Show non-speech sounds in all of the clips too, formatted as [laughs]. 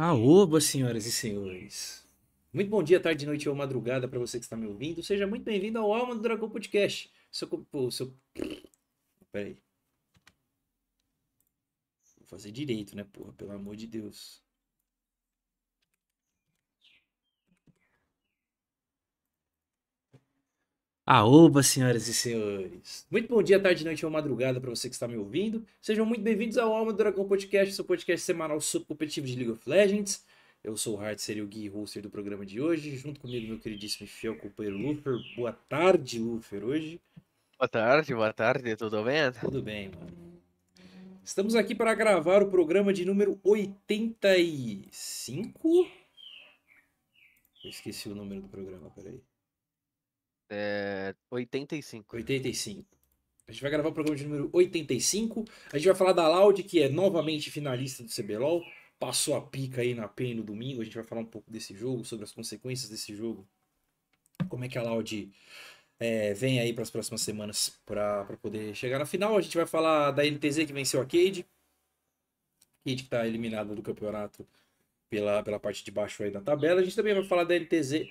Aoba, senhoras e senhores. Muito bom dia, tarde, noite ou madrugada para você que está me ouvindo. Seja muito bem-vindo ao Alma do Dragão Podcast. Seu, seu... [sniffs] Peraí. Vou fazer direito, né, porra? Pelo amor de Deus. Aoba, senhoras e senhores. Muito bom dia, tarde, noite ou madrugada para você que está me ouvindo. Sejam muito bem-vindos ao Alma do Dragão Podcast, seu podcast semanal sobre competitivo de League of Legends. Eu sou o Hard, seria o Gui, hoster do programa de hoje. Junto comigo, meu queridíssimo e fiel companheiro Lufer. Boa tarde, Lufer, hoje. Boa tarde, boa tarde, tudo bem? Tudo bem, mano. Estamos aqui para gravar o programa de número 85. Eu esqueci o número do programa, peraí. É. 85. 85. A gente vai gravar o programa de número 85. A gente vai falar da Loud, que é novamente finalista do CBLOL. Passou a pica aí na PEN no domingo. A gente vai falar um pouco desse jogo, sobre as consequências desse jogo. Como é que a Loud é, vem aí para as próximas semanas para poder chegar na final. A gente vai falar da NTZ que venceu a Cade. Cade que está eliminada do campeonato pela, pela parte de baixo aí da tabela. A gente também vai falar da NTZ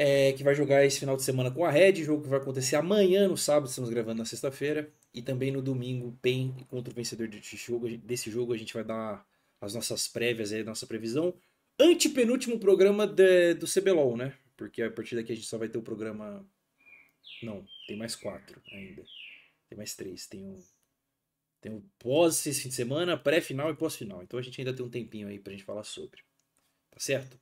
é, que vai jogar esse final de semana com a Red, jogo que vai acontecer amanhã no sábado, estamos gravando na sexta-feira, e também no domingo, PEN contra o vencedor desse jogo. Desse jogo a gente vai dar as nossas prévias aí, nossa previsão. Antepenúltimo programa de, do CBLOL, né? Porque a partir daqui a gente só vai ter o programa. Não, tem mais quatro ainda. Tem mais três. Tem o. Tem o pós esse fim de semana, pré-final e pós-final. Então a gente ainda tem um tempinho aí pra gente falar sobre. Tá certo?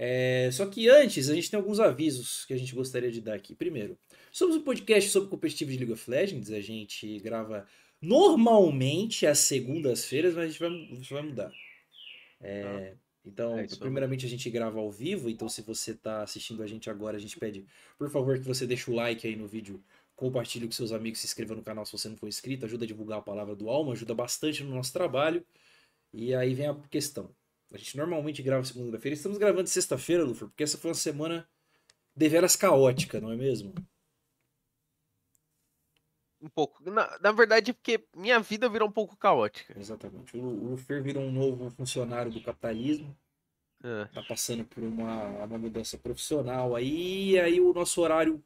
É, só que antes, a gente tem alguns avisos que a gente gostaria de dar aqui. Primeiro, somos um podcast sobre competitivo de League of Legends. A gente grava normalmente às segundas-feiras, mas a gente vai, a gente vai mudar. É, então, é primeiramente a gente grava ao vivo, então se você está assistindo a gente agora, a gente pede, por favor, que você deixe o like aí no vídeo, compartilhe com seus amigos, se inscreva no canal se você não for inscrito, ajuda a divulgar a palavra do Alma, ajuda bastante no nosso trabalho. E aí vem a questão. A gente normalmente grava segunda-feira. Estamos gravando sexta-feira, Lufer, porque essa foi uma semana deveras caótica, não é mesmo? Um pouco. Na, na verdade, porque minha vida virou um pouco caótica. Exatamente. O, o Lufer virou um novo funcionário do capitalismo. É. Tá passando por uma, uma mudança profissional aí, e aí o nosso horário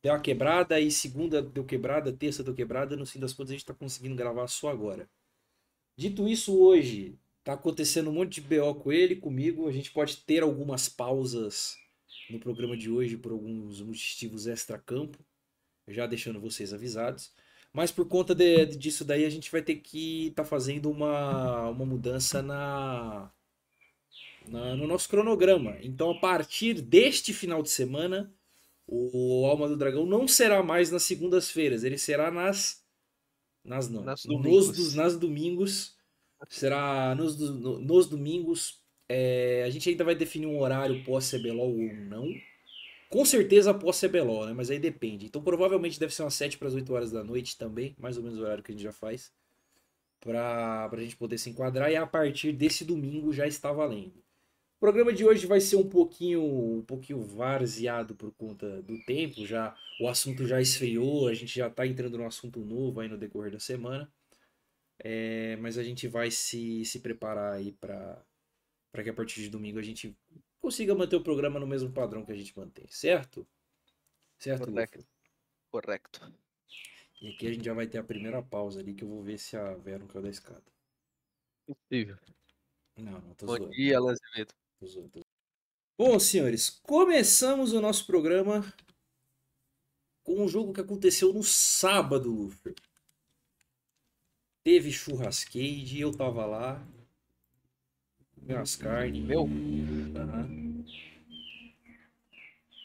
deu uma quebrada, aí segunda deu quebrada, terça deu quebrada, no fim das contas a gente tá conseguindo gravar só agora. Dito isso, hoje Tá acontecendo um monte de BO com ele, comigo. A gente pode ter algumas pausas no programa de hoje por alguns motivos extra-campo, já deixando vocês avisados. Mas por conta de, disso daí, a gente vai ter que estar tá fazendo uma, uma mudança na, na, no nosso cronograma. Então, a partir deste final de semana, o Alma do Dragão não será mais nas segundas-feiras, ele será nas. Nas não. Nas domingos. Nos, nas domingos Será nos, nos domingos. É, a gente ainda vai definir um horário pós-CBLOL ou não. Com certeza pós-CBLOL, né? Mas aí depende. Então provavelmente deve ser umas 7 para as 8 horas da noite também. Mais ou menos o horário que a gente já faz. Pra, pra gente poder se enquadrar. E a partir desse domingo já está valendo. O programa de hoje vai ser um pouquinho, um pouquinho varzeado por conta do tempo. Já o assunto já esfriou, a gente já está entrando num assunto novo aí no decorrer da semana. É, mas a gente vai se, se preparar aí para que a partir de domingo a gente consiga manter o programa no mesmo padrão que a gente mantém, certo? Certo, Correcto. Correcto. E aqui a gente já vai ter a primeira pausa ali que eu vou ver se a Vera não caiu da escada. Impossível. Não, não tô Bom zoando. dia. Tô zoando, tô zoando. Bom, senhores, começamos o nosso programa com um jogo que aconteceu no sábado, Luffy teve churrasqueide, eu tava lá. Minhas carnes. Meu? Uhum.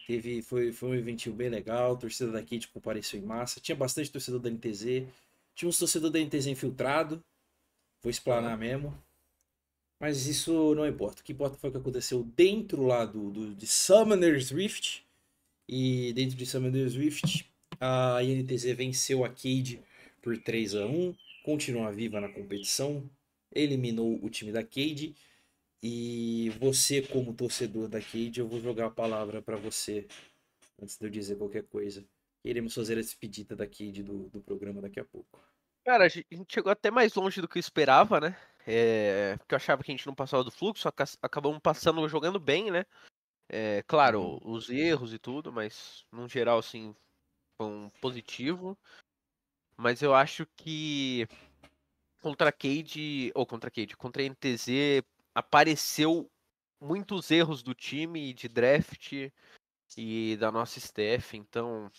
Teve, foi, foi um eventinho bem legal, a torcida daqui tipo, compareceu em massa. Tinha bastante torcedor da NTZ. Tinha uns torcedor da NTZ infiltrado. Vou explanar mesmo. Mas isso não importa. O que importa foi o que aconteceu dentro lá do, do de Summoner's Rift. E dentro de Summoner's Rift, a INTZ venceu a Cade por 3 a 1 continua viva na competição, eliminou o time da Cade. E você, como torcedor da Cade, eu vou jogar a palavra para você antes de eu dizer qualquer coisa. Iremos fazer a despedida da Cade do, do programa daqui a pouco. Cara, a gente chegou até mais longe do que eu esperava, né? É, porque eu achava que a gente não passava do fluxo, aca- acabamos passando jogando bem, né? É, claro, os erros e tudo, mas no geral, assim, foi um positivo. Mas eu acho que contra Cade, ou contra Cade, contra NTZ, apareceu muitos erros do time de draft e da nossa staff, então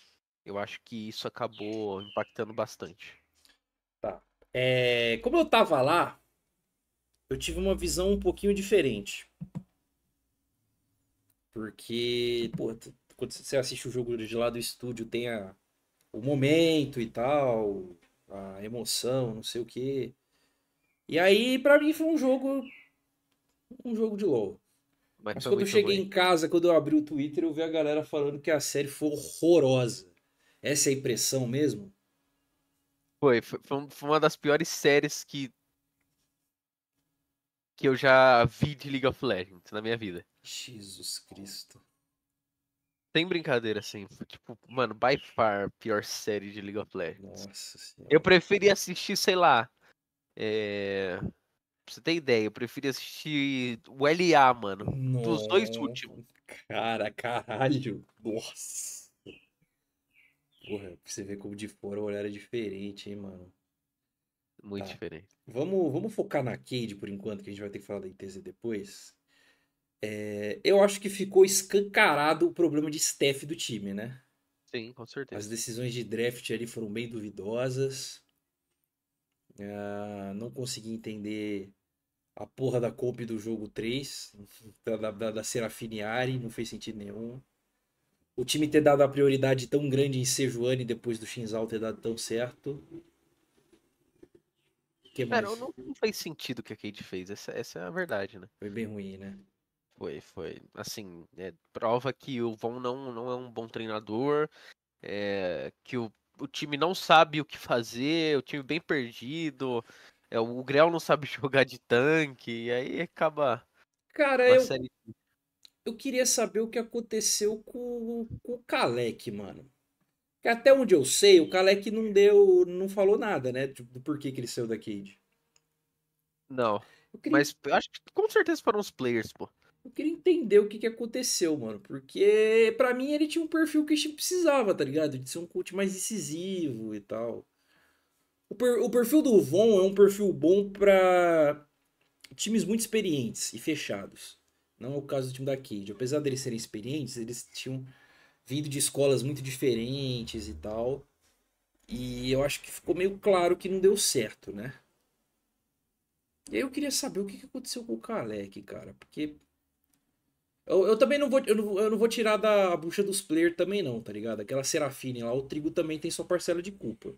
eu acho que isso acabou impactando bastante. É, como eu tava lá, eu tive uma visão um pouquinho diferente. Porque, pô, quando você assiste o jogo de lá do estúdio, tem a, o momento e tal, a emoção, não sei o quê. E aí, pra mim, foi um jogo. Um jogo de LoL. Mas Mas quando eu cheguei ruim. em casa, quando eu abri o Twitter, eu vi a galera falando que a série foi horrorosa. Essa é a impressão mesmo? Foi, foi, foi uma das piores séries que que eu já vi de League of Legends na minha vida. Jesus Cristo. Sem brincadeira, assim. Tipo, mano, by far, pior série de League of Legends. Nossa senhora. Eu preferia assistir, sei lá. É... Pra você ter ideia, eu preferia assistir o LA, mano. Dos dois Nossa, últimos. Cara, caralho. Nossa. Porra, pra você ver como de fora o olhar é diferente, hein, mano. Muito Tá. diferente. Vamos, vamos focar na Cade por enquanto, que a gente vai ter que falar da ITZ depois. É, eu acho que ficou escancarado o problema de staff do time, né? Sim, com As certeza. decisões de draft ali foram bem duvidosas. Ah, não consegui entender a porra da comp do jogo 3, [laughs] da, da, da- da Serafine Ari, não fez sentido nenhum. O time ter dado a prioridade tão grande em Sejuani depois do Shinzal ter dado tão certo. Que? Cara, não, não fez sentido o que a Cade fez. Essa, essa é a verdade, né? Foi bem ruim, né? Foi, foi. Assim, é, prova que o Von não, não é um bom treinador, é, que o, o time não sabe o que fazer, o time bem perdido, é, o Grell não sabe [laughs] jogar de tanque, e aí acaba Cara, eu, série. eu queria saber o que aconteceu com, com o Kalec, mano. Que até onde eu sei, o Kalec não deu, não falou nada, né? Tipo, do porquê que ele saiu da Cade. Não, Eu queria, mas eu acho que com certeza foram os players, pô. Eu queria entender o que que aconteceu, mano. Porque pra mim ele tinha um perfil que a gente precisava, tá ligado? De ser um coach mais decisivo e tal. O, per- o perfil do Von é um perfil bom pra times muito experientes e fechados. Não é o caso do time da Cade. Apesar deles serem experientes, eles tinham vindo de escolas muito diferentes e tal. E eu acho que ficou meio claro que não deu certo, né? E aí eu queria saber o que aconteceu com o Kalec, cara. Porque. Eu, eu também não vou, eu não, vou- eu não vou tirar da bucha dos players também, não, tá ligado? Aquela Serafine lá, o Trigo também tem sua parcela de culpa.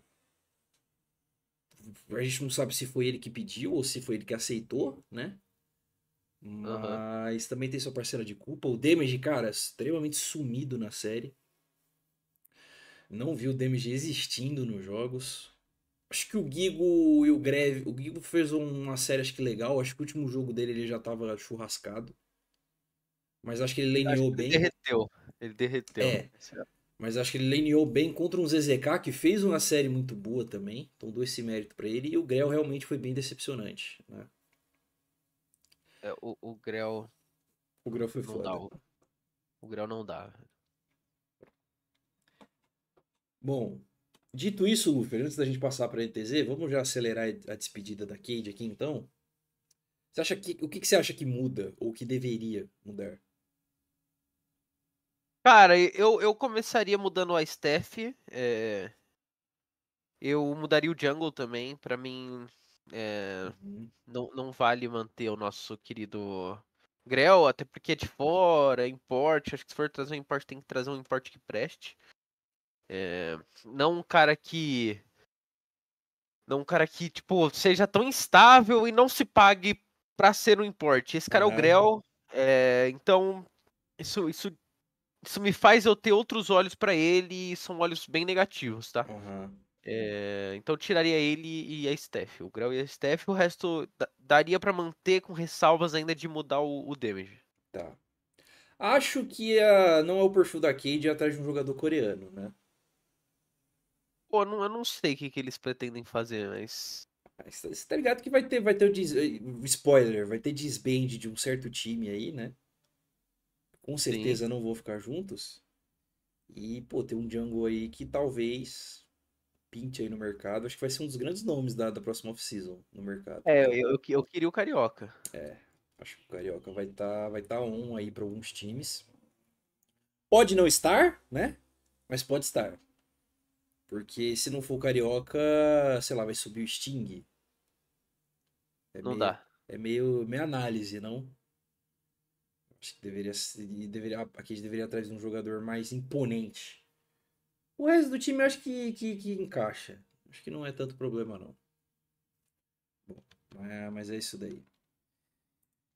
A gente não sabe se foi ele que pediu ou se foi ele que aceitou, né? Mas também tem sua parcela de culpa. O Damage, cara, extremamente sumido na série. Não vi o Damage existindo nos jogos. Acho que o Gigo e o Greve. O Gigo fez uma série, acho que legal. Acho que o último jogo dele ele já tava churrascado. Mas acho que ele laneou que ele bem. derreteu. Ele derreteu. É. Mas acho que ele laneou bem contra um ZZK que fez uma série muito boa também. Então dou esse mérito pra ele. E o Grell realmente foi bem decepcionante. Né? É, o, o Grell O Grell foi não foda. dá. O, o Grell não dá. Bom, dito isso, Lufer, antes da gente passar para a NTZ, vamos já acelerar a despedida da Cade aqui então. Você acha que, o que, que você acha que muda ou que deveria mudar? Cara, eu, eu começaria mudando a staff. é, Eu mudaria o jungle também. Pra mim, é, Uhum. não, não vale manter o nosso querido Grell, até porque é de fora, importe. Acho que se for trazer um importe, tem que trazer um importe que preste. É, não um cara que. Não um cara que, tipo, seja tão instável e não se pague pra ser um importe. Esse cara é Aham. o Grell. é, então, isso, isso, isso me faz eu ter outros olhos pra ele e são olhos bem negativos, tá? Aham. É, então eu tiraria ele e a Steph. O Grell e a Steph, o resto da- daria pra manter com ressalvas ainda de mudar o, o damage. Tá. Acho que ah, não é o perfil da Cade ir atrás de um jogador coreano, né? Pô, eu não, eu não sei o que, que eles pretendem fazer, mas. Você tá ligado que vai ter, vai ter o dis... spoiler, vai ter disband de um certo time aí, né? Com certeza Sim. não vou ficar juntos. E, pô, tem um Django aí que talvez pinte aí no mercado. Acho que vai ser um dos grandes nomes da, da próxima off-season no mercado. É, eu, eu queria o Carioca. É, acho que o Carioca vai estar tá, vai tá on aí para alguns times. Pode não estar, né? Mas pode estar. Porque se não for o Carioca, sei lá, vai subir o Sting. É não meio, dá. É meio, meio análise, não? Deveria, deveria, aqui deveria atrás de um jogador mais imponente. O resto do time eu acho que, que, que encaixa. Acho que não é tanto problema, não. Bom, mas é isso daí.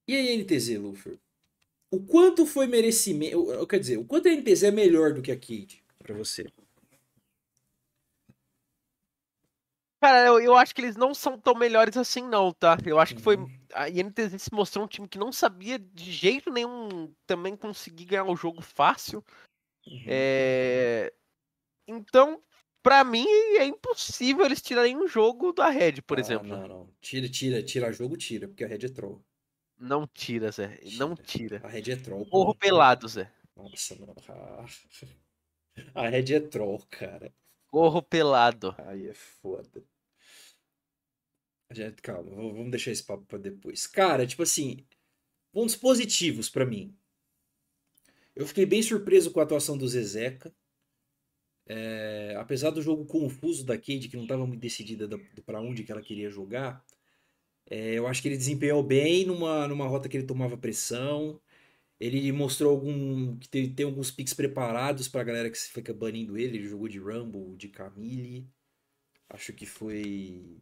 E a NTZ, Luffy? O quanto foi merecimento. Quer dizer, o quanto a NTZ é melhor do que a Cade para você? Cara, eu, eu, acho que eles não são tão melhores assim, não, tá? Eu acho que foi. Uhum. A INTZ se mostrou um time que não sabia de jeito nenhum também conseguir ganhar o jogo fácil. Uhum. É... Então, para mim, é impossível eles tirarem um jogo da Red, por ah, exemplo. Não, não. Tira, tira, tira jogo, tira, porque a Red é troll. Não tira, Zé. Tira. Não tira. A Red é troll. Morro pelado, Zé. Nossa, mano. Ah. [laughs] A Red é troll, cara. Corro pelado. Aí é foda. Gente, calma, vamos deixar esse papo pra depois. Cara, tipo assim, pontos positivos para mim. Eu fiquei bem surpreso com a atuação do Zezeca. É, apesar do jogo confuso da Cade, que não estava muito decidida para onde que ela queria jogar, é, eu acho que ele desempenhou bem numa, numa rota que ele tomava pressão. Ele mostrou algum que tem, tem alguns picks preparados para a galera que fica banindo ele. Ele jogou de Rumble, de Camille. Acho que foi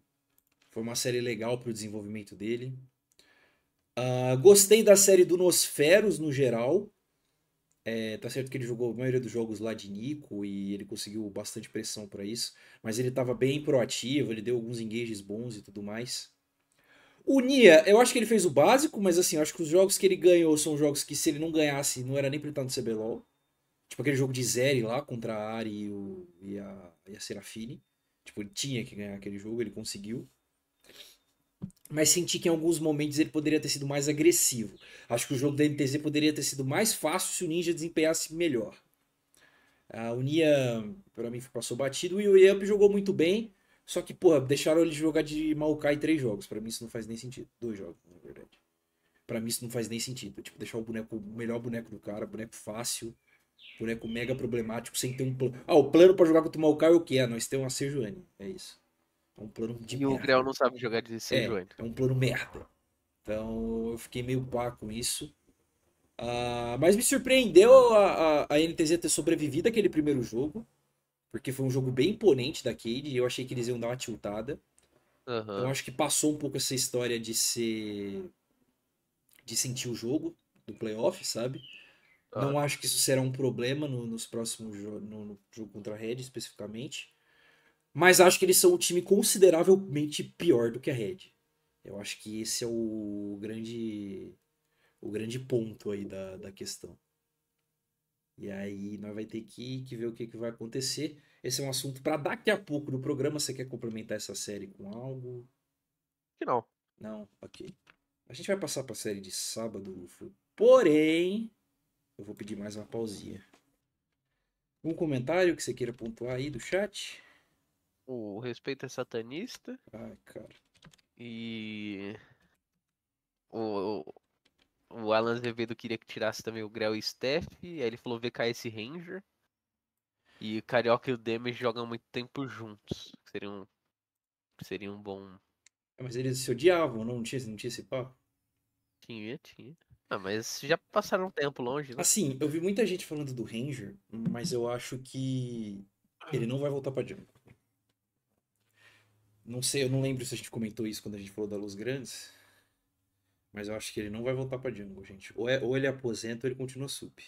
foi uma série legal para o desenvolvimento dele. Uh, gostei da série do Nosferos no geral. É, tá certo que ele jogou a maioria dos jogos lá de Nico e ele conseguiu bastante pressão para isso, mas ele estava bem proativo, ele deu alguns engages bons e tudo mais. O Nia, eu acho que ele fez o básico, mas assim, eu acho que os jogos que ele ganhou são jogos que se ele não ganhasse, não era nem pra ele estar no CBLOL. Tipo aquele jogo de Zeri lá contra a Ari e, o, e, a, e a Serafine. Tipo, ele tinha que ganhar aquele jogo, ele conseguiu. Mas senti que em alguns momentos ele poderia ter sido mais agressivo. Acho que o jogo da NTZ poderia ter sido mais fácil se o Ninja desempenhasse melhor. A Nia, para mim, passou batido e o Yamp jogou muito bem. Só que, porra, deixaram ele jogar de Maokai três jogos. Para mim isso não faz nem sentido. Dois jogos, na verdade. Para mim isso não faz nem sentido. Tipo, deixar o boneco, o melhor boneco do cara, boneco fácil, boneco mega problemático, sem ter um plano. Ah, o plano para jogar contra o Maokai é o que? É, nós temos uma Sejuani. É isso. É um plano de E merda. o Grell não sabe jogar de Sejuani. É, é um plano merda. Então eu fiquei meio pá com isso. Uh, mas me surpreendeu a, a, a NTZ ter sobrevivido aquele primeiro jogo. Porque foi um jogo bem imponente da Cade e eu achei que eles iam dar uma tiltada. Uhum. Então acho que passou um pouco essa história de ser. de sentir o jogo do playoff, sabe? Uhum. Não acho que isso será um problema no, nos próximos jogos, no, no, jogo contra a Red especificamente. Mas acho que eles são um time consideravelmente pior do que a Red. Eu acho que esse é o grande o grande ponto aí da, da questão. E aí nós vai ter que, que ver o que, que vai acontecer. Esse é um assunto para daqui a pouco no programa. Você quer complementar essa série com algo? Que não. Não, ok. A gente vai passar para a série de sábado, Luffy. Porém, eu vou pedir mais uma pausinha. Um comentário que você queira pontuar aí do chat? O respeito é satanista. Ai, cara. E o, o Alan Azevedo queria que tirasse também o Grell e o Steph. Aí ele falou VKS Ranger. E o Carioca e o Demes jogam muito tempo juntos. Seria um, seria um bom. Mas eles se odiavam, não tinha, não tinha esse papo? Tinha, tinha. Ah, mas já passaram um tempo longe, né? Assim, eu vi muita gente falando do Ranger, mas eu acho que ele não vai voltar pra jungle. Não sei, eu não lembro se a gente comentou isso quando a gente falou da Luz Grandes. Mas eu acho que ele não vai voltar pra Jungle, gente. Ou, é, ou ele aposenta ou ele continua sup.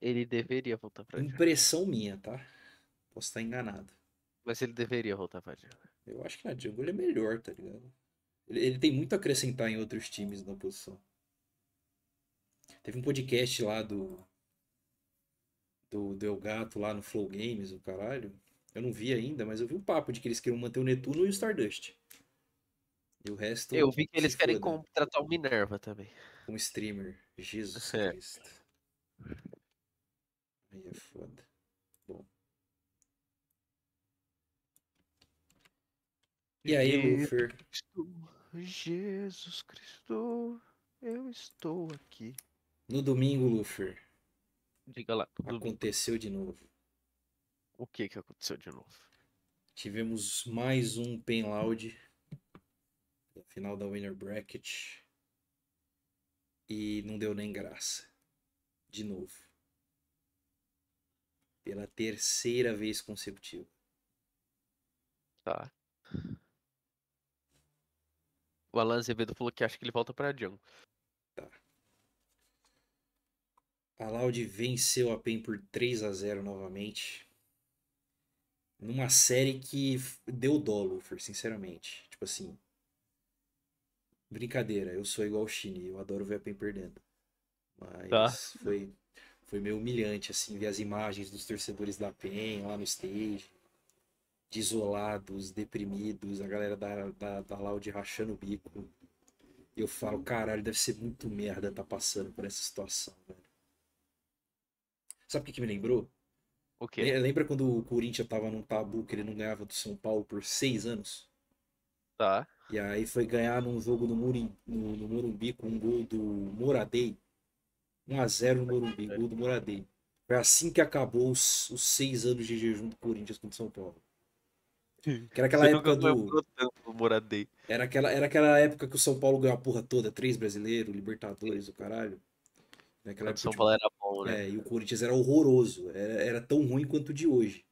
Ele deveria voltar pra Jungle. Impressão minha, tá? Posso estar enganado. Mas ele deveria voltar pra Jungle. Eu acho que na Jungle ele é melhor, tá ligado? Ele, ele tem muito a acrescentar em outros times na posição. Teve um podcast lá do. Do Del Gato lá no Flow Games, o caralho. Eu não vi ainda, mas eu vi um papo de que eles queriam manter o Netuno e o Stardust. E o resto. Eu vi que eles querem foda. contratar o Minerva também. Um streamer. Jesus É. Cristo. Aí é foda. Bom. E aí, Lufer? Jesus Cristo, eu estou aqui. No domingo, Lufer, Diga lá, aconteceu de novo. O que que aconteceu de novo? Tivemos mais um Pen Loud. No final da Winner Bracket. E não deu nem graça. De novo. Pela terceira vez consecutiva. Tá. O Alan Azevedo falou que acha que ele volta pra Jungle. A Loud venceu a PEN por 3 a 0 novamente. Numa série que deu dó, sinceramente. Tipo assim. Brincadeira, eu sou igual o Shine, eu adoro ver a PEN perdendo. Mas Tá. foi, foi meio humilhante, assim, ver as imagens dos torcedores da PEN lá no stage. Desolados, deprimidos, a galera da, da, da Loud rachando o bico. E eu falo, caralho, deve ser muito merda tá passando por essa situação, velho. Sabe o que, que me lembrou? O quê? Le- Lembra quando o Corinthians tava num tabu que ele não ganhava do São Paulo por seis anos? Tá. E aí foi ganhar num jogo no, Murim, no, no Morumbi com um gol do Moradei. 1x0 no Morumbi, gol do Moradei. Foi assim que acabou os, os seis anos de jejum do Corinthians contra o São Paulo. Que era aquela Você época do. tanto Moradei. Era aquela, era aquela época que o São Paulo ganhou a porra toda, três brasileiros, Libertadores, o caralho. Naquela época, São tipo, Paulo era bom, né? É, e o Corinthians era horroroso. Era, era tão ruim quanto o de hoje.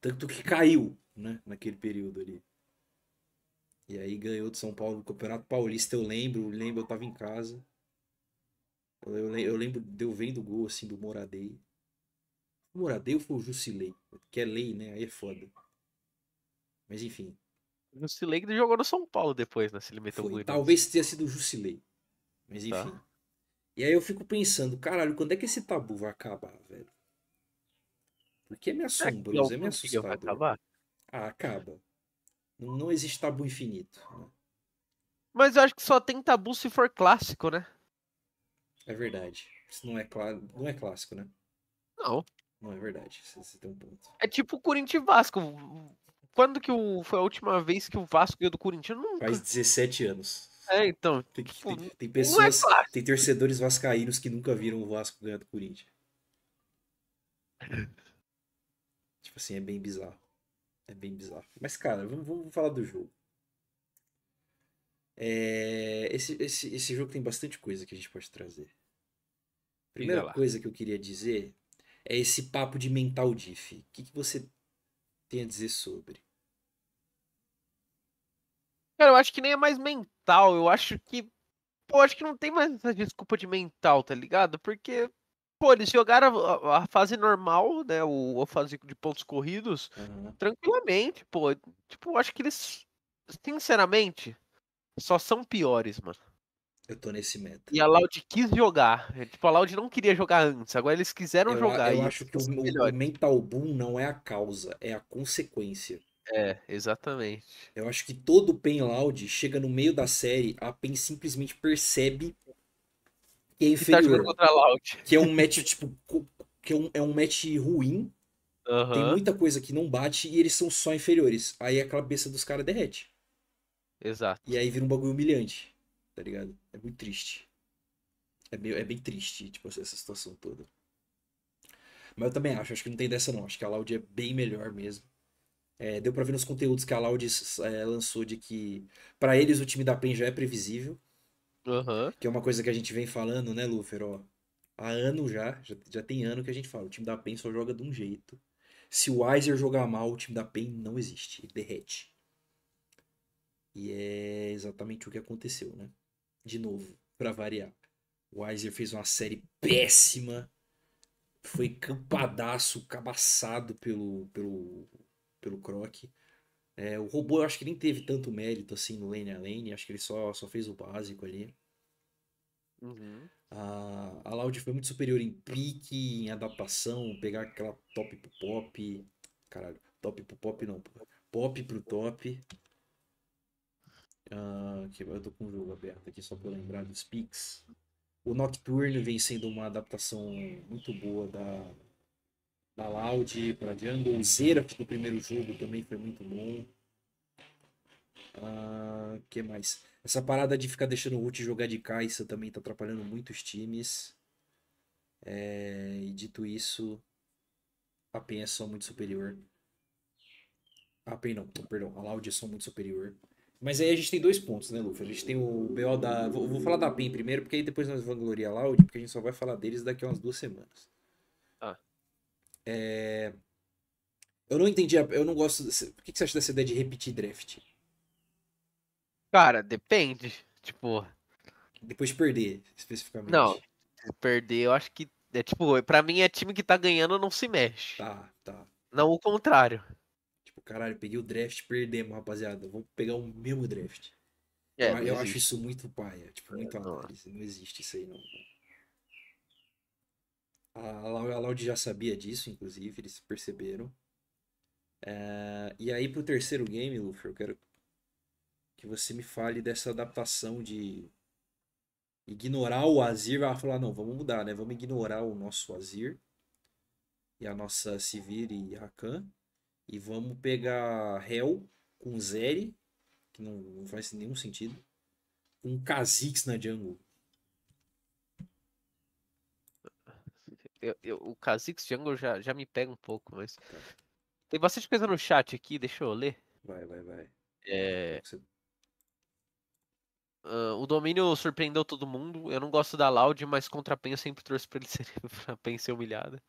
Tanto que caiu, né? Naquele período ali. E aí ganhou do São Paulo no Campeonato Paulista, eu lembro. Lembro, eu tava em casa. Eu, eu lem- eu lembro de eu vendo o gol, assim, do Moradei. O Moradei ou foi o Jusilei? Que é lei, né? Aí é foda. Mas enfim. O Silei que jogou no São Paulo depois, né? Se ele meteu Foi, talvez tenha sido o Jusilei. Mas Tá. E aí eu fico pensando, caralho, quando é que esse tabu vai acabar, velho? Porque é meio assombroso, é meio Vai assustador. acabar? Ah, acaba. Não, não existe tabu infinito. né? Mas eu acho que só tem tabu se for clássico, né? É verdade. Isso não é, clá... não é clássico, né? Não. Não é verdade. Você, tem um ponto. É tipo Corinthians e Vasco. Quando que o... foi a última vez que o Vasco ganhou do Corinthians? Nunca. Faz 17 anos. É, então. Tem, Tipo, tem- tem é pessoas, clássico. tem torcedores vascaínos que nunca viram o Vasco ganhar do Corinthians. [laughs] Tipo assim, é bem bizarro. É bem bizarro. Mas, cara, vamos, vamos falar do jogo. É, esse, esse, esse jogo tem bastante coisa que a gente pode trazer. Primeira coisa que eu queria dizer é esse papo de mental diff. O que, que você tem a dizer sobre? Cara, eu acho que nem é mais mental. Eu acho que. Pô, acho que não tem mais essa desculpa de mental, tá ligado? Porque. Pô, eles jogaram a, a fase normal, né? O, a fase de pontos corridos, Aham. tranquilamente, pô. Tipo, eu acho que eles. Sinceramente, só são piores, mano. Eu tô nesse meta. E a Loud quis jogar. É, Tipo, a Loud não queria jogar antes. Agora eles quiseram Eu, jogar. eu acho que o, o- mental boom não é a causa, é a consequência. É, exatamente. Eu acho que todo Pen Loud chega no meio da série, a Pen simplesmente percebe que é tá inferior. contra a Loud. Que é um match, tipo, que é um, é um match ruim, tem Aham, muita coisa que não bate e eles são só inferiores. Aí a cabeça dos caras derrete. exato. E aí vira um bagulho humilhante, tá ligado? É muito triste. É, meio, é bem triste, tipo, essa situação toda. Mas eu também acho, acho que não tem dessa não. Acho que a Loud é bem melhor mesmo. É, deu pra ver nos conteúdos que a Loud é, lançou de que pra eles o time da PEN já é previsível. Aham. Que é uma coisa que a gente vem falando, né, Lufer? Ó, há ano já, já, já tem ano que a gente fala, o time da PEN só joga de um jeito. Se o Weiser jogar mal, o time da PEN não existe, ele derrete. E é exatamente o que aconteceu, né? De novo, pra variar. O Weiser fez uma série péssima, foi campadaço, cabaçado pelo, pelo, pelo Croc. É, o robô eu acho que nem teve tanto mérito assim no lane a lane, acho que ele só, só fez o básico ali. Uhum. A, a Loud foi muito superior em pique, em adaptação, pegar aquela top pro pop. Caralho, top pro pop não. Pop pro top. Ah, que eu tô com o jogo aberto aqui só pra lembrar dos picks. O Nocturne vem sendo uma adaptação muito boa da, da Loud pra Jungle. O Xerath do primeiro jogo também foi muito bom. Ah, que mais? Essa parada de ficar deixando o Root jogar de caixa também tá atrapalhando muitos times. É, e dito isso, a PEN é só muito superior. A PEN não, perdão, a Loud é só muito superior. Mas aí a gente tem dois pontos, né, Luffy? A gente tem o BO da. Vou, vou falar da PEN primeiro, porque aí depois nós vamos gloriar a Loud, porque a gente só vai falar deles daqui a umas duas semanas. É... Eu não entendi, eu não gosto. desse- O que você acha dessa ideia de repetir draft? Cara, depende. Tipo, Depois de perder, especificamente. não. Perder, eu acho que. É tipo, pra mim é time que tá ganhando não se mexe. Tá, tá. Não o contrário. Tipo, caralho, peguei o draft, perdemos, rapaziada. Vamos pegar o mesmo draft. É, eu não eu acho isso muito paia, tipo, muito não. análise. Não existe isso aí, não. A Lau- a Loud já sabia disso, inclusive, eles perceberam. É, E aí, pro terceiro game, Luffy, eu quero que você me fale dessa adaptação de ignorar o Azir. Vai falar, não, vamos mudar, né? Vamos ignorar o nosso Azir e a nossa Sivir e Rakan. E vamos pegar Hell com Zeri, que não, não faz nenhum sentido. Com Kha'Zix na jungle. Eu- eu- o Kha'Zix Jungle já, já me pega um pouco, mas. Tem bastante coisa no chat aqui, deixa eu ler. Vai, vai, vai. É, ah, o domínio surpreendeu todo mundo. Eu não gosto da Loud, mas contra a PEN eu sempre torço pra ele ser, [laughs] pra PEN ser humilhada.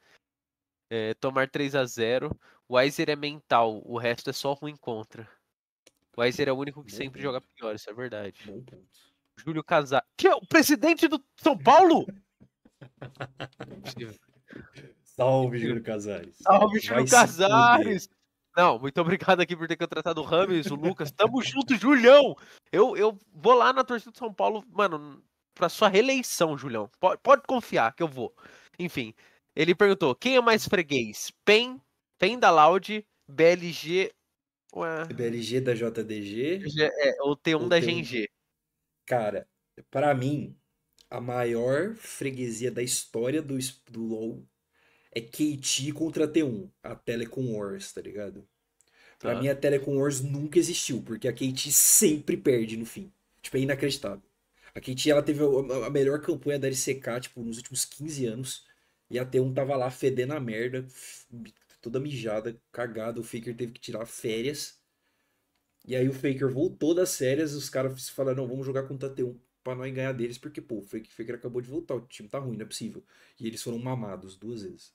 É, tomar 3 a 0 O Weiser é mental, o resto é só ruim contra. O Weiser é o único que Bom sempre ponto. joga pior, isso é verdade. Bom ponto. Júlio Casar. Que é o presidente do São Paulo? [laughs] Salve, Júlio Casares. Salve, Júlio. Casares! Não, muito obrigado aqui por ter contratado o Rames, o Lucas. Tamo junto, Julião! Eu, eu vou lá na torcida do São Paulo, mano, pra sua reeleição, Julião. Pode, pode confiar que eu vou. Enfim, ele perguntou: quem é mais freguês? PEN, PEN da Loud, BLG. Ué, BLG da JDG. é, ou T1 Ou da T1. GNG. Cara, pra mim, a maior freguesia da história do, do LoL é KT contra T1, a Telecom Wars, tá ligado? Pra Tá. mim, a Telecom Wars nunca existiu, porque a KT sempre perde no fim. Tipo, é inacreditável. A KT, ela teve a a melhor campanha da LCK, tipo, nos últimos 15 anos, e a T1 tava lá fedendo a merda, toda mijada, cagada, o Faker teve que tirar férias. E aí o Faker voltou das férias, os caras falaram, não, vamos jogar contra a T1 pra nós ganhar deles, porque, pô, o Faker Faker acabou de voltar, o time tá ruim, não é possível. E eles foram mamados duas vezes.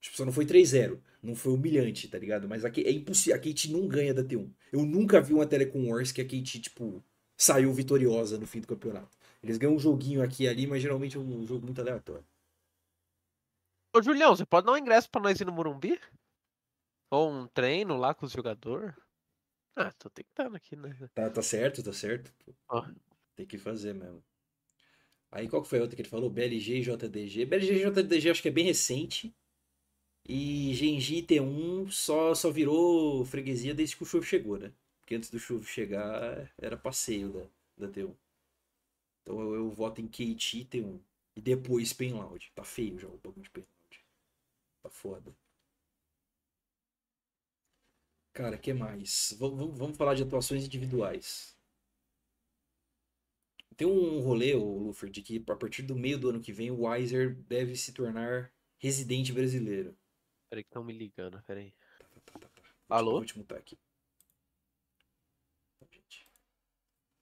Tipo, só não foi 3-0, não foi humilhante, tá ligado? Mas aqui é impossível, a Kate não ganha da T1. Eu nunca vi uma Telecom Wars que a Kate, tipo, saiu vitoriosa no fim do campeonato. Eles ganham um joguinho aqui e ali, mas geralmente é um jogo muito aleatório. Ô, Julião, você pode dar um ingresso pra nós ir no Morumbi? Ou um treino lá com os jogadores? Ah, tô tentando aqui, né? Tá, tá certo, tá certo. Ó. Tem que fazer mesmo. Aí qual que foi a outra que ele falou? BLG e JDG. BLG e JDG acho que é bem recente. E Genji e T1 só, só virou freguesia desde que o Chuve chegou, né? Porque antes do Chuve chegar era passeio da, da T1. Então eu, eu voto em KT e T1. E depois Penloud. Tá feio já o bagulho de Penloud. Tá foda. Cara, que mais? Vamos- vamos falar de atuações individuais. Tem um rolê, o Luffy, de que a partir do meio do ano que vem o Weiser deve se tornar residente brasileiro. Peraí que estão me ligando, peraí. Tá, tá, tá. Alô? Vou te mutar aqui. Tá.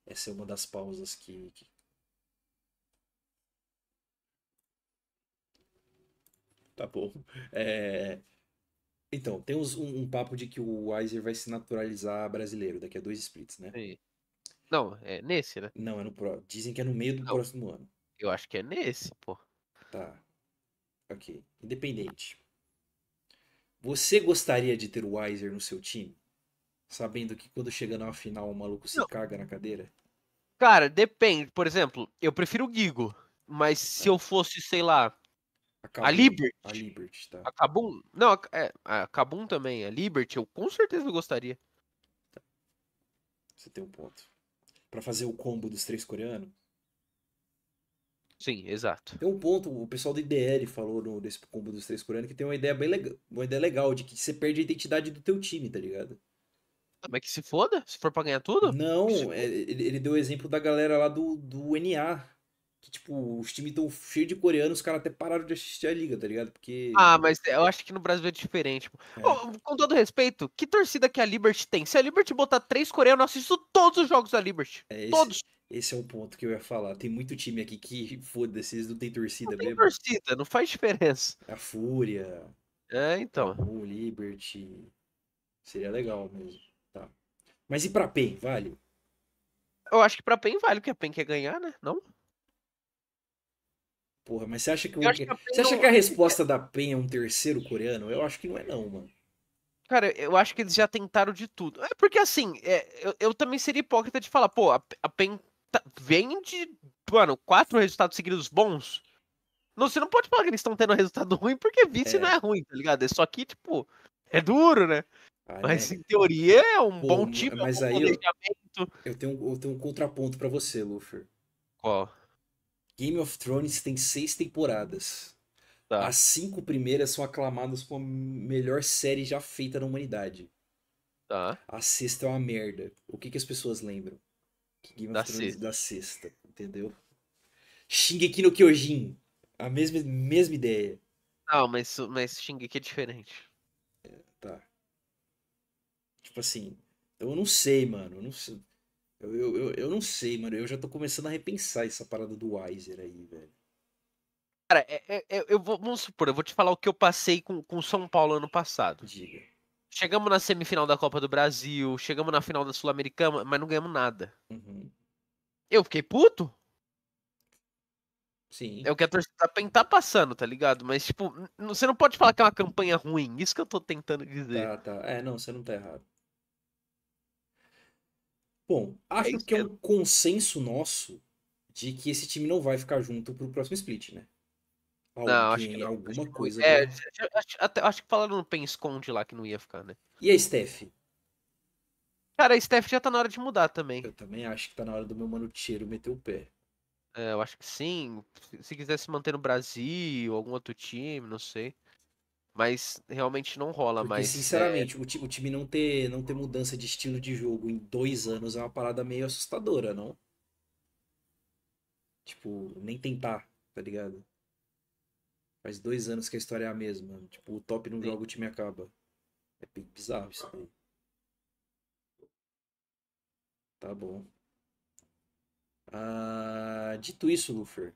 Essa é uma das pausas que. que- Tá bom. É, Então, tem uns- um, um papo de que o Weiser vai se naturalizar brasileiro daqui a dois splits, né? Peraí. Não, é nesse, né? Não, é no pro... Dizem que é no meio do Não. próximo ano. Eu acho que é nesse, pô. Tá. Ok. Independente. Você gostaria de ter o Weiser no seu time? Sabendo que quando chega na final o maluco se Não. caga na cadeira? Cara, depende. Por exemplo, eu prefiro o Gigo. Mas se eu fosse, sei lá, A Kabum. Liberty. A Liberty, tá. a Kabum. Não, a, é, a Kabum também, a Liberty, eu com certeza gostaria. Você tem um ponto. Pra fazer o combo dos três coreanos. Sim, exato. Tem um ponto, o pessoal do IDL falou no, desse combo dos três coreanos que tem uma ideia bem legal, uma ideia legal de que você perde a identidade do teu time, tá ligado? Mas que se foda, se for pra ganhar tudo. Não, é, ele, ele deu o exemplo da galera lá do, do NA. Que, tipo, os times tão cheios de coreanos, os caras até pararam de assistir a liga, tá ligado? Porque. Ah, mas eu acho que no Brasil é diferente. É. Com todo respeito, que torcida que a Liberty tem? Se a Liberty botar três coreanos, eu assisto todos os jogos da Liberty. é, esse, Todos. esse é um ponto que eu ia falar. Tem muito time aqui que, foda-se, eles não tem torcida Não tem mesmo. torcida, não faz diferença. A Fúria, É, então. o Liberty. Seria legal mesmo. Tá. Mas e pra PEN, vale? Eu acho que pra PEN vale, porque a PEN quer ganhar, né? Não? Porra, mas você acha que, o- que a você acha que a resposta da PEN é um terceiro coreano? Eu acho que não é não, mano. Cara, eu acho que eles já tentaram de tudo. É porque assim, é, eu, eu também seria hipócrita de falar, pô, a, a PEN tá- vem de, mano, quatro resultados seguidos bons. Não, você não pode falar que eles estão tendo resultado [laughs] ruim, porque vice É. não é ruim, tá ligado? É só que, tipo, é duro, né? Ah, Mas né? em teoria é um Pô, bom time, mas é um aí eu- planejamento. Eu tenho, eu tenho um contraponto pra você, Luffy. Qual? Game of Thrones tem seis temporadas. Tá. As cinco primeiras são aclamadas como a melhor série já feita na humanidade. Tá. A sexta é uma merda. O que, que as pessoas lembram? Que Game Da of Thrones sexta. da sexta, entendeu? Shingeki no Kyojin. A mesma, mesma ideia. Não, mas, mas Shingeki é diferente. Tá. Tipo assim, eu não sei, mano. Eu não sei. Eu, eu, eu, eu não sei, mano. Eu já tô começando a repensar essa parada do Weiser aí, velho. Cara, é- é- é- eu vou, vamos supor, eu vou te falar o que eu passei com o São Paulo ano passado. Diga. Chegamos na semifinal da Copa do Brasil, chegamos na final da Sul-Americana, mas não ganhamos nada. Uhum. Eu fiquei puto. Sim. É o que a torcida da PEN tá passando, tá ligado? Mas, tipo, você não pode falar que é uma campanha ruim. Isso que eu tô tentando dizer. Tá, tá. É, não, você não tá errado. Bom, acho isso que é um consenso nosso de que esse time não vai ficar junto pro próximo split, né? Não, acho que Alguém- não. alguma Acho que- coisa. É, já- já- acho, até- acho que falaram no PEN esconde lá que não ia ficar, né? E a Steph? Cara, a Steph já tá na hora de mudar também. Eu também acho que tá na hora do meu mano Cheiro meter o pé. É, eu acho que sim. Se- Se quiser se manter no Brasil, algum outro time, não sei. Mas realmente não rola Porque, mais. é, sinceramente, o, ti- o time não ter, não ter mudança de estilo de jogo em dois anos é uma parada meio assustadora, não? Tipo, nem tentar, tá ligado? Faz dois anos que a história é a mesma. Tipo, o top não Sim. joga, o time acaba. É bizarro isso daí. Tá bom. Ah, dito isso, Lufer.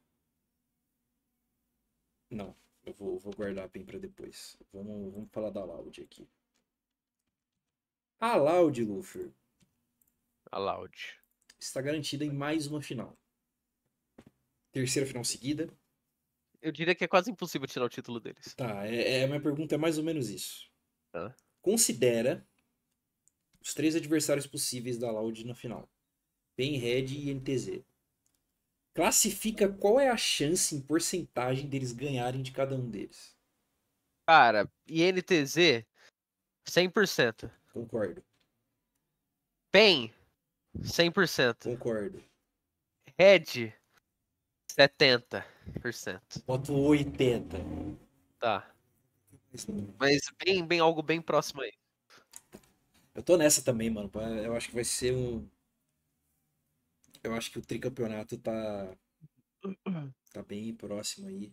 Não, eu vou, vou guardar bem pra depois. Vamos, vamos falar da Loud aqui. A Loud, Lufer, A Loud. está garantida em mais uma final. Terceira final seguida. Eu diria que é quase impossível tirar o título deles. Tá, é, é- a minha pergunta é mais ou menos isso. Tá. Considera os três adversários possíveis da Loud na final. PEN, Red e NTZ. Classifica qual é a chance em porcentagem deles ganharem de cada um deles. Cara, INTZ, 100%. Concordo, PEN, 100%. concordo. Red, 70%. Boto 80. Tá. Mas bem, bem, algo bem próximo aí. Eu tô nessa também, mano. Eu acho que vai ser um. Eu acho que o tricampeonato tá. [clears throat] Tá bem próximo aí.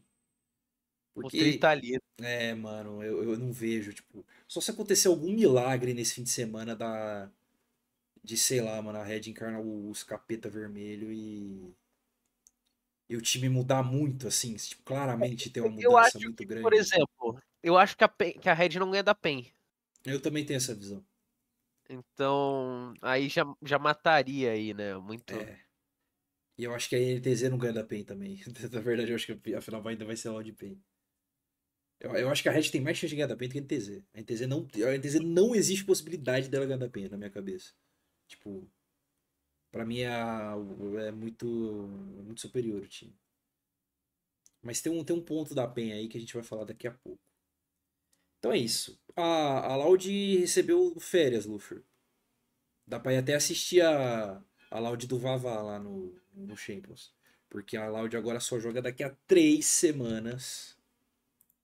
O Porque. tri tá ali. É, mano, eu, eu não vejo, tipo. Só se acontecer algum milagre nesse fim de semana da. De, sei lá, mano, a Red encarnar os capeta vermelho e. E o time mudar muito, assim. Tipo, claramente ter uma Eu mudança muito que, grande. por exemplo, eu acho que a, PEN, que a Red não ganha da PEN. Eu também tenho essa visão. Então, aí já, já mataria aí, né? Muito. É. E eu acho que a NTZ não ganha da PEN também. [laughs] Na verdade, eu acho que a final ainda vai ser lá de PEN. Eu, eu acho que a Red tem mais chance de ganhar da PEN do que a NTZ. A NTZ não, a NTZ não existe possibilidade dela ganhar da PEN na minha cabeça. Tipo, pra mim é, é muito, muito superior o time. Mas tem um, tem um ponto da PEN aí que a gente vai falar daqui a pouco. Então é isso. A, a Loud recebeu férias, Luffy. Dá pra ir até assistir a, a Loud do Vavá lá no, no Champions. Porque a Loud agora só joga daqui a três semanas.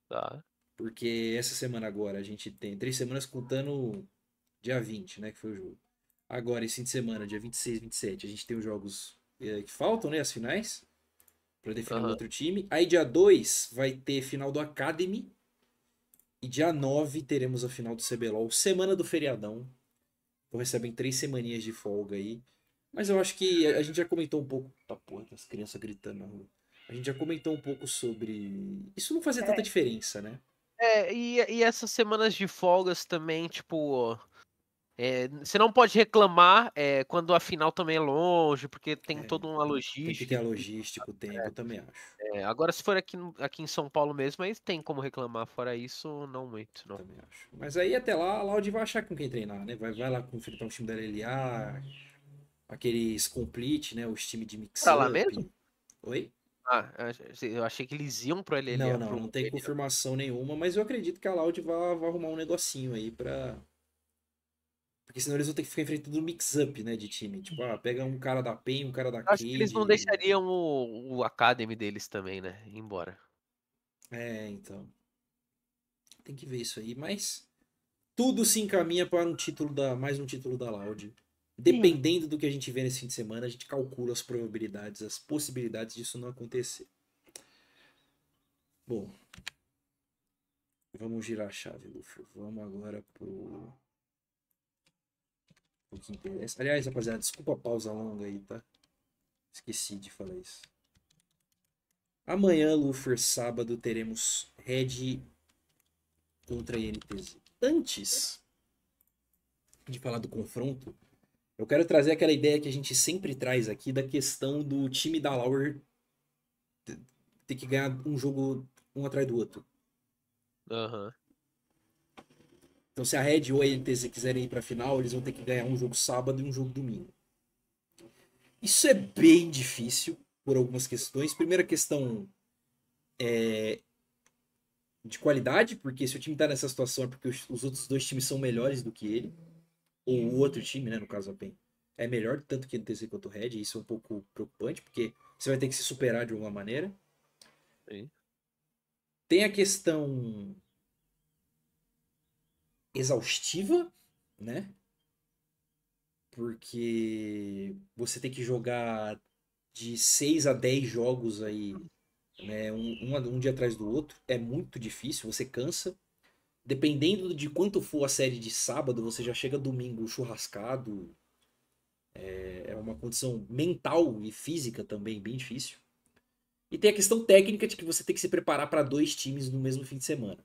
Tá. Porque essa semana agora a gente tem três semanas contando dia 20, né? Que foi o jogo. Agora, esse fim de semana, dia 26, 27, a gente tem os jogos eh, que faltam, né? As finais. Pra definir o Aham. outro time. Aí, dia 2, vai ter final do Academy. E dia 9 teremos a final do CBLOL. Semana do feriadão. Então recebem três semaninhas de folga aí. Mas eu acho que a gente já comentou um pouco. Tá porra, tem as crianças gritando na rua. A gente já comentou um pouco sobre. Isso não fazia tanta diferença, né? É, e, e essas semanas de folgas também, tipo. É, você não pode reclamar é, quando a final também é longe, porque tem É, toda uma Tem que logística. ter a logística, o tempo, eu também acho. É, agora, se for aqui, aqui em São Paulo mesmo, aí tem como reclamar. Fora isso, não muito, não. Também acho. Mas aí até lá a Loud vai achar com quem treinar, né? Vai, vai lá enfrentar um time da LLA, aqueles complete, né? Os times de mix Pra lá mesmo? Oi? Ah, eu achei que eles iam pro LLA. Não, não, não tem confirmação nenhuma, mas eu acredito que a Loud vai, vai arrumar um negocinho aí pra. Porque senão eles vão ter que ficar enfrentando um mix-up, né, de time. Tipo, ah, pega um cara da PEN, um cara da Acho que eles não deixariam o, o Academy deles também, né? Ir embora. É, então. Tem que ver isso aí, mas tudo se encaminha para um título da mais um título da Loud. Dependendo do que a gente vê nesse fim de semana, a gente calcula as probabilidades, as possibilidades disso não acontecer. Bom, vamos girar a chave, Luffy. Vamos agora pro o que interessa. Aliás, rapaziada, desculpa a pausa longa aí, tá? Esqueci de falar isso. Amanhã, Luffy, sábado, teremos Red contra INTZ. Antes de falar do confronto, eu quero trazer aquela ideia que a gente sempre traz aqui da questão do time da Lauer ter- que ganhar um jogo um atrás do outro. Aham. Então, se a Red ou a INTZ quiserem ir pra final, eles vão ter que ganhar um jogo sábado e um jogo domingo. Isso é bem difícil por algumas questões. Primeira questão é de qualidade, porque se o time tá nessa situação é porque os, os outros dois times são melhores do que ele. Ou o outro time, né, no caso a PEN, é melhor tanto que o NTZ quanto o Red, e isso é um pouco preocupante, porque você vai ter que se superar de alguma maneira. Sim. Tem a questão exaustiva, né? Porque você tem que jogar de 6 a 10 jogos aí, né? Um, um, um dia atrás do outro. É muito difícil, você cansa. Dependendo de quanto for a série de sábado, você já chega domingo churrascado. É, é uma condição mental e física também bem difícil. E tem a questão técnica de que você tem que se preparar para dois times no mesmo fim de semana.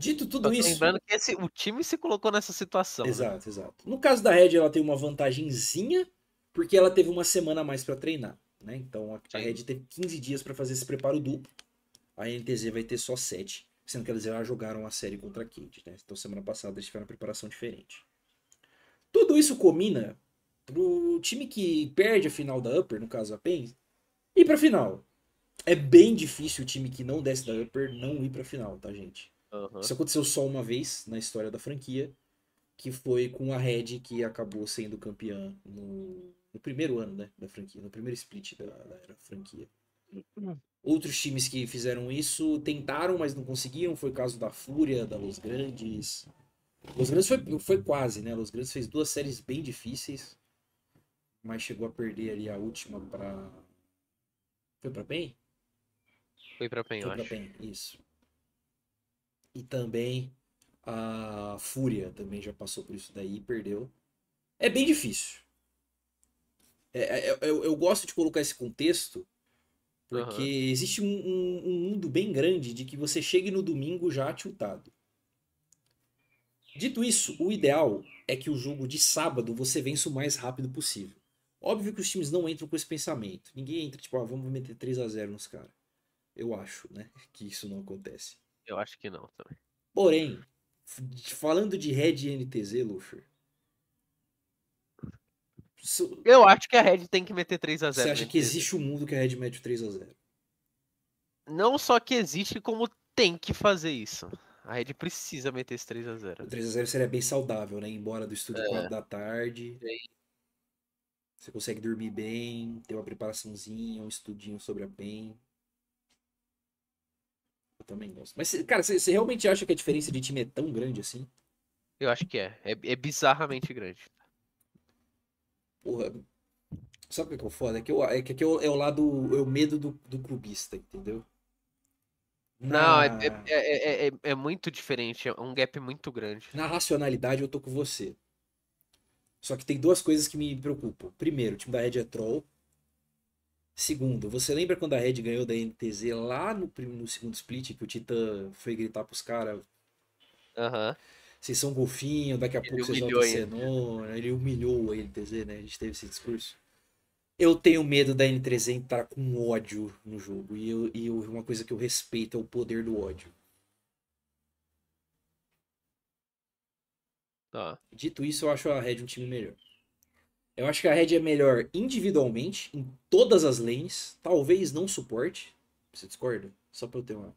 Dito tudo isso. lembrando que esse, o time se colocou nessa situação. né? Exato, exato. No caso da Red, ela tem uma vantagenzinha, porque ela teve uma semana a mais para treinar. Né? Então a, a. Red teve 15 dias para fazer esse preparo duplo. A NTZ vai ter só 7, sendo que elas já jogaram a série contra a Cade. Né? Então semana passada eles tiveram uma preparação diferente. Tudo isso combina pro time que perde a final da Upper, no caso a PEN, ir pra final. É bem difícil o time que não desce da Upper não ir pra final, tá, gente? Aham. Isso aconteceu só uma vez na história da franquia, que foi com a Red que acabou sendo campeã no, no primeiro ano né, da franquia, no primeiro split da, da franquia. Outros times que fizeram isso tentaram, mas não conseguiam. Foi o caso da Fúria, da Los Grandes. Los Grandes foi, foi quase, né? Los Grandes fez duas séries bem difíceis, mas chegou a perder ali a última pra. Foi pra PEN? Foi pra PEN, eu Foi pra acho. PEN, isso. E também a Fúria também já passou por isso daí e perdeu. É bem difícil. É, é- eu, eu gosto de colocar esse contexto porque Aham. existe um, um- um mundo bem grande de que você chegue no domingo já tiltado. Dito isso, o ideal é que o jogo de sábado você vença o mais rápido possível. Óbvio que os times não entram com esse pensamento. Ninguém entra tipo, ah, vamos meter 3 a 0 nos caras. Eu acho, né, [laughs] que isso não acontece. Eu acho que não também. Porém, falando de Red e NTZ, Luffy, su- Eu acho que a Red tem que meter 3x0. você acha que existe um mundo que a Red mete o 3 a 0 Não só que existe, como tem que fazer isso. A Red precisa meter esse O 3x0. 3 a 0 seria bem saudável, né? Embora do estúdio É. 4 da tarde. Você consegue dormir bem, ter uma preparaçãozinha, um estudinho sobre a PEN. Também gosto. Mas, cara, você realmente acha que a diferença de time é tão grande assim? Eu acho que é. É, é bizarramente grande. Porra. Sabe o que é que é o foda? É que, eu, é que aqui é o, é o lado. É o medo do, do clubista, entendeu? Não, é, é, é, é, é muito diferente. É um gap muito grande. na racionalidade eu tô com você. Só que tem duas coisas que me preocupam. Primeiro, o time da Red é troll. Segundo, você lembra quando a Red ganhou da NTZ lá no, no segundo split, que o Titã foi gritar pros caras, Aham. vocês são golfinho, daqui a Ele pouco vocês vão cenoura. Ele humilhou a NTZ, né? A gente teve esse discurso. Eu tenho medo da N3 entrar com ódio no jogo. E, eu, e eu- uma coisa que eu respeito é o poder do ódio. Tá. Dito isso, eu acho a Red um time melhor. Eu acho que a Red é melhor individualmente, em todas as lanes. Talvez não suporte. Você discorda? Só pra eu ter uma.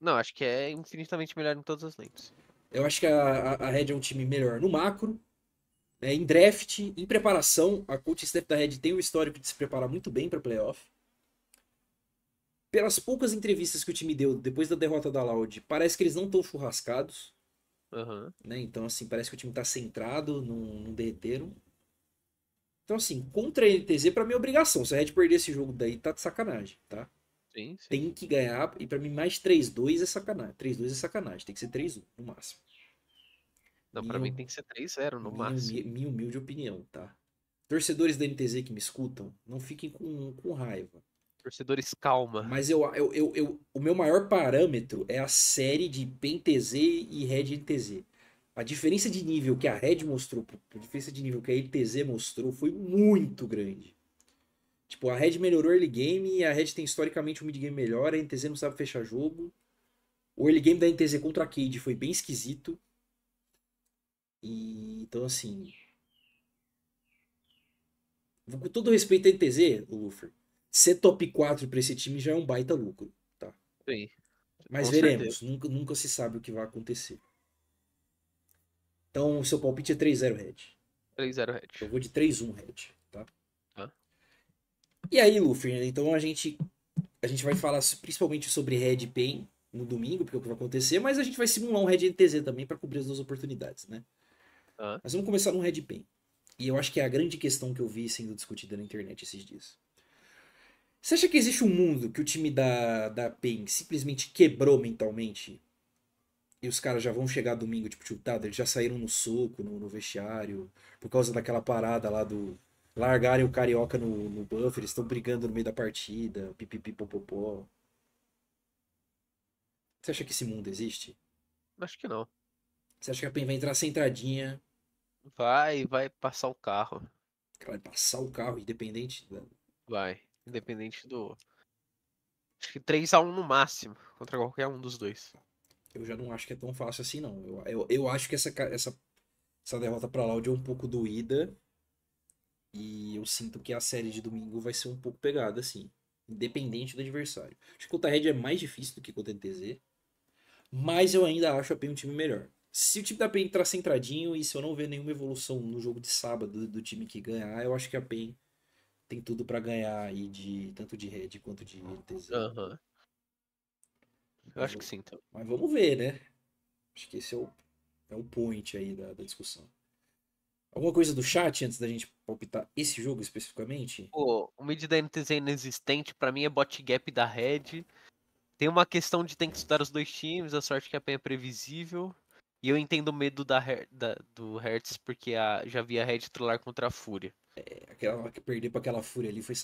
Não, acho que é infinitamente melhor em todas as lentes. Eu acho que a, a, Red é um time melhor no macro, né, em draft, em preparação. A coach staff da Red tem o histórico de se preparar muito bem para playoff. Pelas poucas entrevistas que o time deu depois da derrota da Loud, parece que eles não estão churrascados, Aham. né? Então, assim, parece que o time tá centrado, não, não derreteram. Então, assim, contra a NTZ, pra mim é obrigação. Se a Red perder esse jogo daí, tá de sacanagem, tá? Sim, sim. Tem que ganhar, e pra mim mais 3-2 é sacanagem. 3-2 é sacanagem, tem que ser 3-1 no máximo. Não, pra mim tem que ser 3-0 no minha, máximo. minha humilde opinião, tá? Torcedores da NTZ que me escutam, não fiquem com, com raiva. Torcedores, calma. Mas eu, eu, eu, eu- o meu maior parâmetro é a série de PEN TZ e Red NTZ. A diferença de nível que a Red mostrou, a diferença de nível que a NTZ mostrou foi muito grande. Tipo, a Red melhorou o early game e a Red tem historicamente um mid game melhor, a NTZ não sabe fechar jogo. O early game da NTZ contra a Cade foi bem esquisito. E então assim, com todo respeito à NTZ, Luffy, ser top 4 pra esse time já é um baita lucro. Sim. Mas veremos, nunca, nunca se sabe o que vai acontecer. Então, o seu palpite é 3-0 Red. 3-0 Eu Red. vou de 3-1 Red, tá? Tá. E aí, Luffy, então a gente a gente vai falar principalmente sobre Red Pain no domingo, porque é o que vai acontecer, mas a gente vai simular um Red NTZ também pra cobrir as duas oportunidades, né? Mas vamos começar no Red Pain. E eu acho que é a grande questão que eu vi sendo discutida na internet esses dias. Você acha que existe um mundo que o time da, da PEN simplesmente quebrou mentalmente? E os caras já vão chegar domingo, tipo, chutado, eles já saíram no soco, no, no vestiário, por causa daquela parada lá do. Largarem o carioca no, no buffer, eles estão brigando no meio da partida, pipipipopopó. Você acha que esse mundo existe? Acho que não. Você acha que a PEN vai entrar centradinha, Vai, vai passar o carro. ela vai passar o carro, independente da, Vai. Independente do. Acho que 3x1 no máximo. Contra qualquer um dos dois. Eu já não acho que é tão fácil assim, não. Eu, eu, eu acho que essa, essa, essa derrota pra Loud é um pouco doída. E eu sinto que a série de domingo vai ser um pouco pegada, assim. Independente do adversário. Acho que a Red é mais difícil do que contra a NTZ. Mas eu ainda acho a PEN um time melhor. Se o time da PEN entrar centradinho e se eu não ver nenhuma evolução no jogo de sábado do, do time que ganhar, eu acho que a PEN tem tudo pra ganhar aí de tanto de Red quanto de NTZ. Aham. Eu acho que sim, então. Mas vamos ver, né? Acho que esse é o, é o point aí da, da discussão. Alguma coisa do chat antes da gente palpitar esse jogo especificamente? Pô, o mid da NTZ inexistente pra mim é bot gap da Red. Tem uma questão de tem que estudar os dois times, a sorte que a PEN é previsível. E eu entendo o medo da, Her- da- do Hertz, porque a, já vi a Red trollar contra a Fúria. Aquela hora que perder pra aquela fúria ali foi